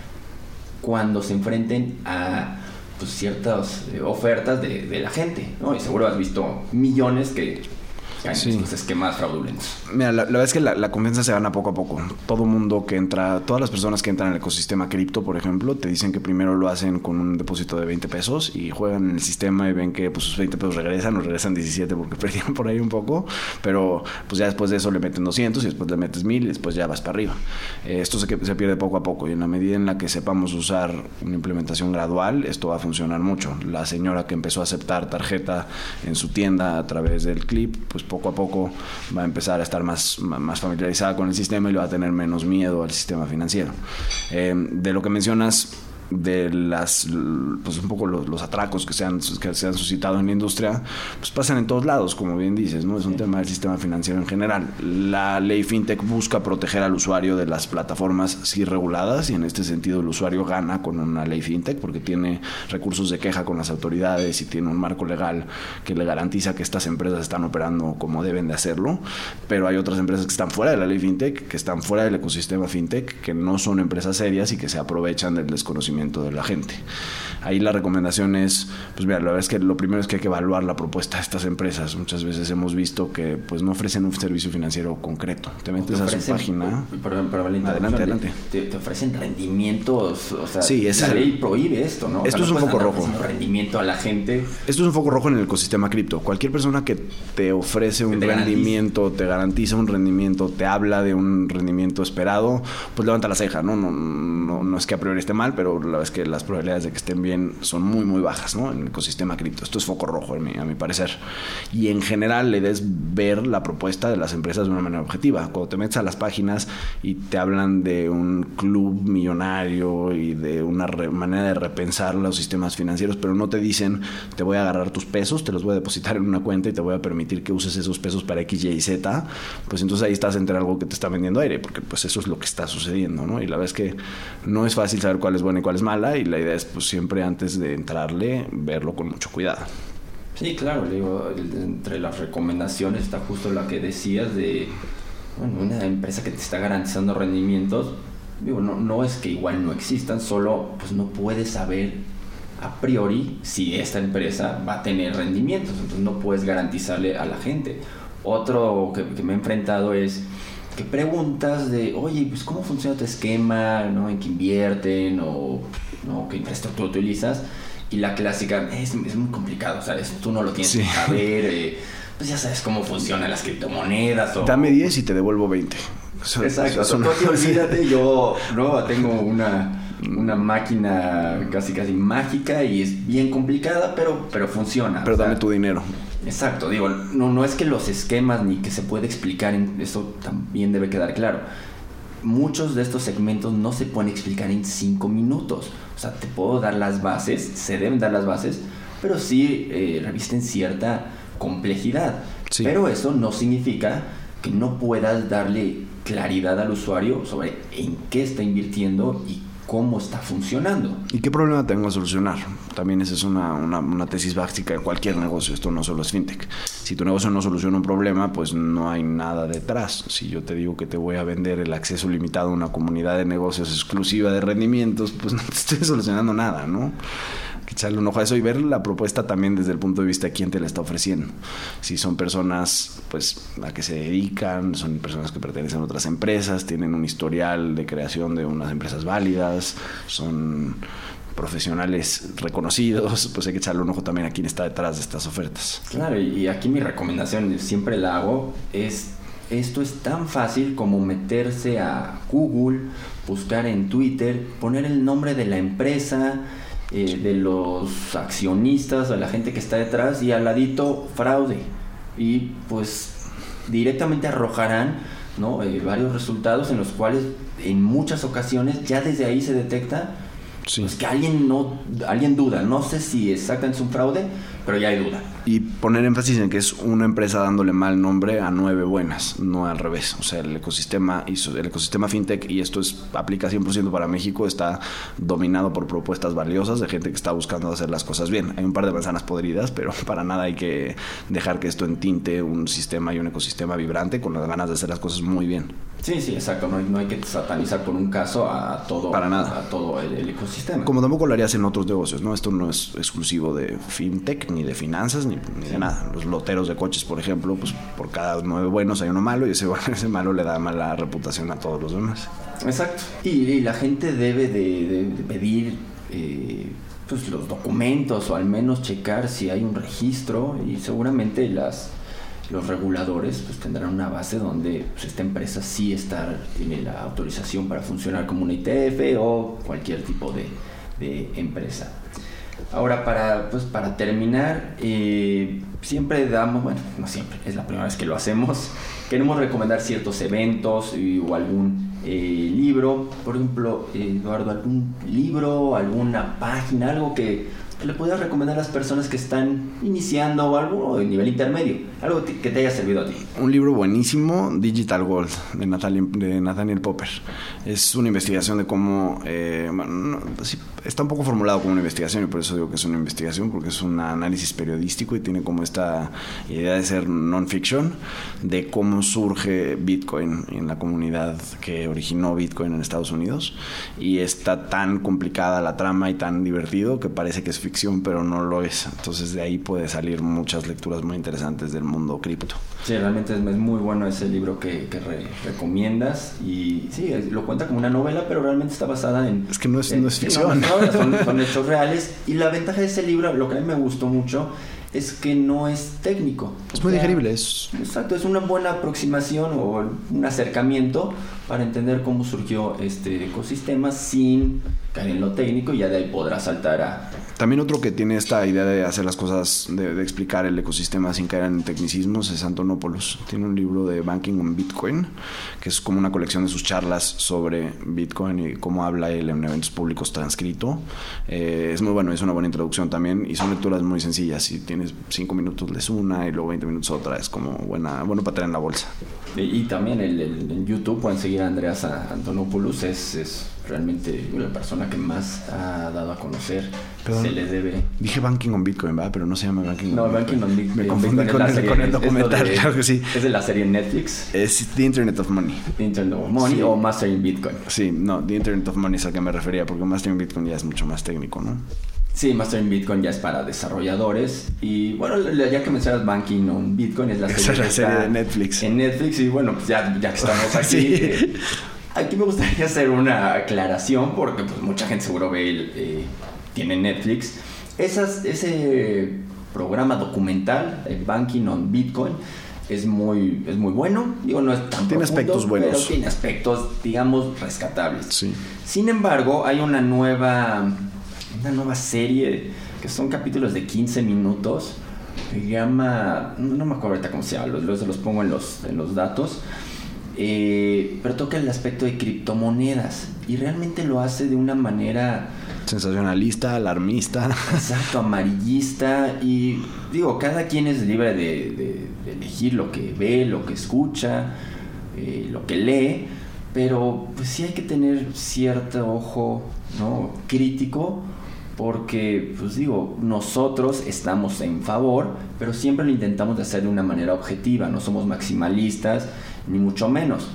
cuando se enfrenten a pues, ciertas eh, ofertas de, de, la gente. ¿no? Y seguro has visto millones que sí. estos esquemas fraudulentos. Mira, la, verdad es que la, confianza se gana poco a poco. Todo mundo que entra, todas las personas que entran en el ecosistema cripto, por ejemplo, te dicen que primero lo hacen con un depósito de 20 pesos y juegan en el sistema y ven que pues, sus 20 pesos regresan o regresan 17 porque perdieron por ahí un poco, pero pues ya después de eso le meten 200 y después le metes 1000 y después ya vas para arriba. Eh, esto se, se pierde poco a poco y en la medida en la que sepamos usar una implementación gradual, esto va a funcionar mucho. La señora que empezó a aceptar tarjeta en su tienda a través del clip, pues poco a poco va a empezar a estar más, más familiarizada con el sistema y le va a tener menos miedo al sistema financiero. Eh, de lo que mencionas, de las pues un poco los, atracos que se, han, que se han suscitado en la industria pues pasan en todos lados como bien dices no es un tema del sistema financiero en general. La ley fintech busca proteger al usuario de las plataformas sí reguladas y en este sentido el usuario gana con una ley fintech porque tiene recursos de queja con las autoridades y tiene un marco legal que le garantiza que estas empresas están operando como deben de hacerlo. Pero hay otras empresas que están fuera de la ley fintech que están fuera del ecosistema fintech que no son empresas serias y que se aprovechan del desconocimiento de la gente. Ahí la recomendación es, pues mira, la verdad es que lo primero es que hay que evaluar la propuesta de estas empresas. Muchas veces hemos visto que pues no ofrecen un servicio financiero concreto. Te metes a su página. adelante, adelante. Te, ofrecen rendimientos, o sea, sí, la ley prohíbe esto, ¿no? Esto es un foco rojo. Rendimiento a la gente. Esto es un foco rojo en el ecosistema cripto. Cualquier persona que te ofrece un rendimiento, te garantiza un rendimiento, te habla de un rendimiento esperado, pues levanta la ceja, ¿no? No, no, no es que a priori esté mal, pero la es que las probabilidades de que estén bien son muy, muy bajas ¿no? en el ecosistema cripto. Esto es foco rojo, a mi, a mi parecer. Y en general, le des ver la propuesta de las empresas de una manera objetiva. Cuando te metes a las páginas y te hablan de un club millonario y de una manera de repensar los sistemas financieros, pero no te dicen, te voy a agarrar tus pesos, te los voy a depositar en una cuenta y te voy a permitir que uses esos pesos para X, Y y Z, pues entonces ahí estás entre algo que te está vendiendo aire, porque pues eso es lo que está sucediendo, ¿no? Y la verdad es que no es fácil saber cuál es bueno y cuál es mala y la idea es pues siempre antes de entrarle verlo con mucho cuidado. Sí, claro, digo, entre las recomendaciones está justo la que decías de una empresa que te está garantizando rendimientos. Digo, no, no es que igual no existan, solo pues no puedes saber a priori si esta empresa va a tener rendimientos, entonces no puedes garantizarle a la gente. Otro que, que me he enfrentado es que preguntas de, oye, pues cómo funciona tu esquema, ¿no? En qué invierten o ¿no? qué infraestructura utilizas. Y la clásica, es, es muy complicado, ¿sabes? Tú no lo tienes que saber. Eh, pues ya sabes cómo funcionan las criptomonedas. O... Dame 10 y te devuelvo 20. Exacto, olvídate, yo ¿no? tengo una, una máquina casi casi mágica y es bien complicada, pero, pero funciona. Pero dame tu dinero. Exacto, digo, no, no es que los esquemas ni que se puede explicar, en, eso también debe quedar claro. Muchos de estos segmentos no se pueden explicar en cinco minutos. O sea, te puedo dar las bases, se deben dar las bases, pero sí eh, revisten cierta complejidad. Pero eso no significa que no puedas darle claridad al usuario sobre en qué está invirtiendo y cómo está funcionando. ¿Y qué problema tengo a solucionar? También esa es una, una, tesis básica de cualquier negocio, esto no solo es fintech. Si tu negocio no soluciona un problema, pues no hay nada detrás. Si yo te digo que te voy a vender el acceso limitado a una comunidad de negocios exclusiva de rendimientos, pues no te estoy solucionando nada, ¿no? Echarle un ojo a eso y ver la propuesta también desde el punto de vista de quién te la está ofreciendo. Si son personas pues a que se dedican, son personas que pertenecen a otras empresas, tienen un historial de creación de unas empresas válidas, son profesionales reconocidos, pues hay que echarle un ojo también a quién está detrás de estas ofertas. Claro, y aquí mi recomendación, siempre la hago, es esto es tan fácil como meterse a Google, buscar en Twitter, poner el nombre de la empresa, eh, de los accionistas, de la gente que está detrás y al ladito fraude. Y pues directamente arrojarán ¿no? Eh, varios resultados en los cuales en muchas ocasiones ya desde ahí se detecta pues, que alguien no alguien duda. No sé si exactamente es un fraude, pero ya hay duda. Y poner énfasis en que es una empresa dándole mal nombre a nueve buenas, no al revés. O sea, el ecosistema, el ecosistema fintech, y esto es, aplica 100% para México, está dominado por propuestas valiosas de gente que está buscando hacer las cosas bien. Hay un par de manzanas podridas, pero para nada hay que dejar que esto entinte un sistema y un ecosistema vibrante con las ganas de hacer las cosas muy bien. Sí, sí, exacto. No hay, no hay que satanizar por un caso a todo, Para nada. A todo el, ecosistema. Como tampoco lo harías en otros negocios, ¿no? Esto no es exclusivo de fintech, ni de finanzas, ni, de nada. Los loteros de coches, por ejemplo, pues por cada nueve buenos hay uno malo y ese, ese malo le da mala reputación a todos los demás. Exacto. Y, la gente debe de, pedir... Eh, pues los documentos o al menos checar si hay un registro y seguramente las los reguladores pues tendrán una base donde pues, esta empresa sí está, tiene la autorización para funcionar como una ITF o cualquier tipo de, empresa. Ahora, para, pues, para terminar, eh, siempre damos, bueno, no siempre, es la primera vez que lo hacemos, queremos recomendar ciertos eventos o algún eh, libro, por ejemplo, Eduardo, algún libro, alguna página, algo que le podrías recomendar a las personas que están iniciando o algo de nivel intermedio? Algo que te haya servido a ti. Un libro buenísimo, Digital Gold, de de Nathaniel Popper. Es una investigación de cómo, eh, bueno, está un poco formulado como una investigación y por eso digo que es una investigación, porque es un análisis periodístico y tiene como esta idea de ser non-fiction, de cómo surge Bitcoin en la comunidad que originó Bitcoin en Estados Unidos. Y está tan complicada la trama y tan divertido que parece que es ficción pero no lo es. Entonces de ahí puede salir muchas lecturas muy interesantes del mundo cripto. Sí, realmente es, muy bueno ese libro que, recomiendas y sí, lo cuenta como una novela, pero realmente está basada en... Es que no es, no es ficción. son, hechos reales y la ventaja de ese libro, lo que a mí me gustó mucho, es que no es técnico. Es muy digerible. Es... Exacto, es una buena aproximación o un acercamiento para entender cómo surgió este ecosistema sin caer en lo técnico y ya de ahí podrá saltar a, también otro que tiene esta idea de hacer las cosas, de, explicar el ecosistema sin caer en tecnicismos es Antonopoulos. Tiene un libro de Banking on Bitcoin, que es como una colección de sus charlas sobre Bitcoin y cómo habla él en eventos públicos transcrito. Eh, es muy bueno, es una buena introducción también y son lecturas muy sencillas. Si tienes cinco minutos lees una y luego 20 minutos otra, es como buena, bueno para tener en la bolsa. Y, también el, en YouTube pueden seguir a Andreas Antonopoulos, es, es realmente la persona que más ha dado a conocer. se le debe. Dije Banking on Bitcoin, ¿verdad? Pero no se llama Banking no, on Bitcoin. No, Banking on Bitcoin. Me confundí con, el, documental, claro que sí. Es de la serie Netflix. Es The Internet of Money. The Internet of Money o Mastering Bitcoin. Sí, no, The Internet of Money es al que me refería, porque Mastering Bitcoin ya es mucho más técnico, ¿no? Sí, Mastering Bitcoin ya es para desarrolladores. Y bueno, ya que mencionas Banking on Bitcoin, es la serie, es la serie de Netflix. En Netflix, y bueno, pues ya, ya que estamos aquí. sí. Eh, Aquí me gustaría hacer una aclaración porque pues, mucha gente seguro ve, el, eh, tiene Netflix. Esas, ese programa documental, el Banking on Bitcoin, es muy, es muy bueno. Digo, no es tan Tiene aspectos buenos. Pero tiene aspectos, digamos, rescatables. Sí. Sin embargo, hay una nueva, una nueva serie que son capítulos de 15 minutos. Se llama, no, me acuerdo ahorita cómo se llama, los, los pongo en los, en los datos eh, pero toca el aspecto de criptomonedas y realmente lo hace de una manera sensacionalista, alarmista. Exacto, amarillista y digo, cada quien es libre de, elegir lo que ve, lo que escucha, eh, lo que lee, pero pues sí hay que tener cierto ojo ¿no? crítico porque, pues digo, nosotros estamos en favor, pero siempre lo intentamos de hacer de una manera objetiva, no somos maximalistas ni mucho menos.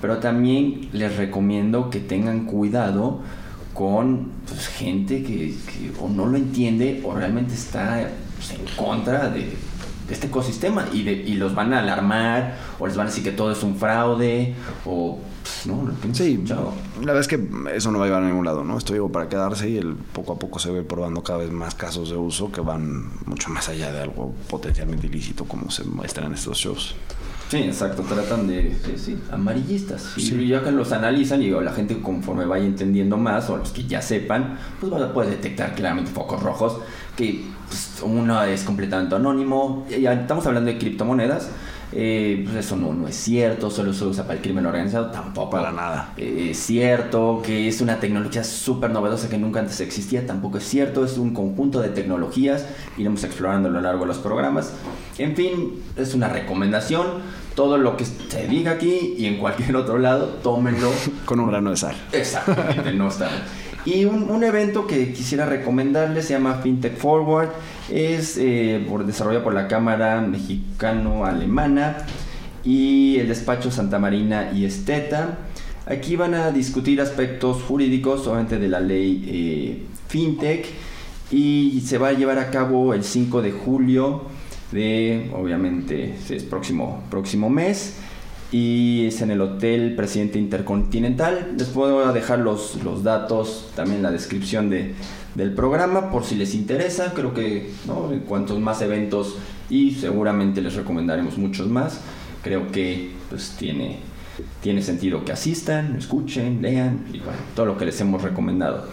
Pero también les recomiendo que tengan cuidado con pues, gente que, o no lo entiende o realmente está pues, en contra de, este ecosistema y, de, y los van a alarmar o les van a decir que todo es un fraude o pues, no, sí, la verdad es que eso no va a llevar a ningún lado, ¿no? Esto digo para quedarse y el poco a poco se ve probando cada vez más casos de uso que van mucho más allá de algo potencialmente ilícito como se muestra en estos shows. Sí, exacto, tratan de, sí, amarillistas. Y ya que los analizan y la gente conforme vaya entendiendo más, o los que ya sepan, pues va a poder detectar claramente focos rojos, que pues, uno es completamente anónimo. Ya estamos hablando de criptomonedas, eh, pues eso no, no es cierto, solo se usa para el crimen organizado, tampoco. Para nada. Eh, es cierto que es una tecnología súper novedosa que nunca antes existía, tampoco es cierto, es un conjunto de tecnologías, iremos explorando a lo largo de los programas. En fin, es una recomendación, todo lo que se diga aquí y en cualquier otro lado, tómenlo. Con un grano de sal. Exactamente, no está. Y un, evento que quisiera recomendarles se llama FinTech Forward. Es eh, por, desarrollado por la Cámara Mexicano-Alemana y el despacho Santa Marina y Esteta. Aquí van a discutir aspectos jurídicos, obviamente de la ley eh, FinTech, y se va a llevar a cabo el 5 de julio de, obviamente, es próximo, próximo mes y es en el Hotel Presidente Intercontinental. Les puedo dejar los, los datos, también la descripción de, del programa por si les interesa. Creo que ¿no? cuantos más eventos y seguramente les recomendaremos muchos más. Creo que pues tiene, tiene sentido que asistan, escuchen, lean y todo lo que les hemos recomendado.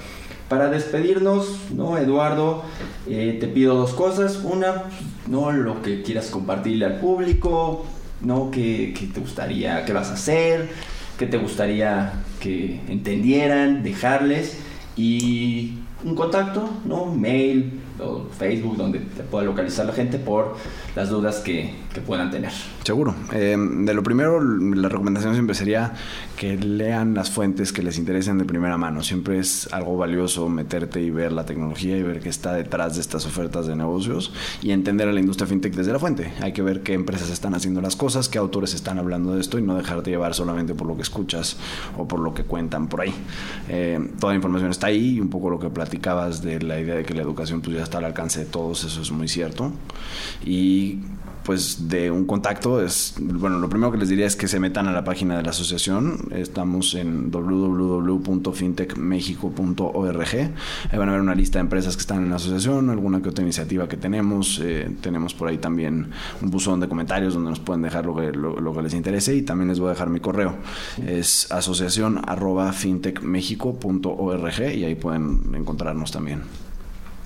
Para despedirnos, ¿no, Eduardo? Eh, te pido dos cosas. Una, ¿no? lo que quieras compartirle al público, ¿no? ¿Qué, te gustaría, qué vas a hacer? ¿Qué te gustaría que entendieran, dejarles? Y un contacto, ¿no? Mail o Facebook, donde te pueda localizar la gente por las dudas que, que puedan tener. Seguro. Eh, de lo primero, la recomendación siempre sería que lean las fuentes que les interesen de primera mano. Siempre es algo valioso meterte y ver la tecnología y ver qué está detrás de estas ofertas de negocios y entender a la industria fintech desde la fuente. Hay que ver qué empresas están haciendo las cosas, qué autores están hablando de esto y no dejarte llevar solamente por lo que escuchas o por lo que cuentan por ahí. Eh, toda la información está ahí y un poco lo que platicabas de la idea de que la educación pues, ya está al alcance de todos, eso es muy cierto. Y pues de un contacto es, bueno, lo primero que les diría es que se metan a la página de la asociación. Estamos en www.fintechmexico.org. Ahí van a ver una lista de empresas que están en la asociación, alguna que otra iniciativa que tenemos. Eh, tenemos por ahí también un buzón de comentarios donde nos pueden dejar lo que, lo, que les interese y también les voy a dejar mi correo. Es asociación y ahí pueden encontrarnos también.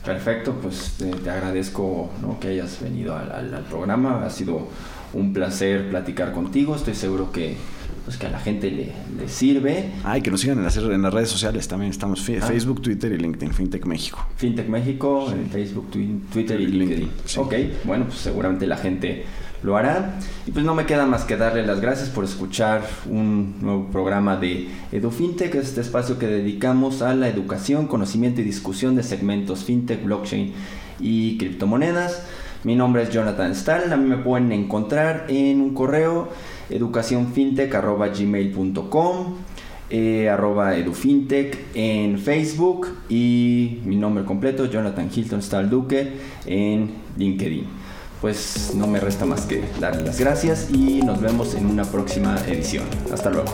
Perfecto, pues te, agradezco que hayas venido al, programa. Ha sido un placer platicar contigo. Estoy seguro que, pues, que a la gente le, sirve. Ah, y que nos sigan en las, en las redes sociales también. Estamos ah. Facebook, Twitter y LinkedIn. FinTech México. FinTech México, en Facebook, Twitter y LinkedIn. Ok, bueno, pues seguramente la gente lo hará. Y pues no me queda más que darle las gracias por escuchar un nuevo programa de EduFintech, que es este espacio que dedicamos a la educación, conocimiento y discusión de segmentos fintech, blockchain y criptomonedas. Mi nombre es Jonathan Stahl, a mí me pueden encontrar en un correo educacionfintech.gmail.com eh, arroba edufintech en Facebook y mi nombre completo Jonathan Hilton Stahl Duque en LinkedIn pues no me resta más que darle las gracias y nos vemos en una próxima edición. Hasta luego.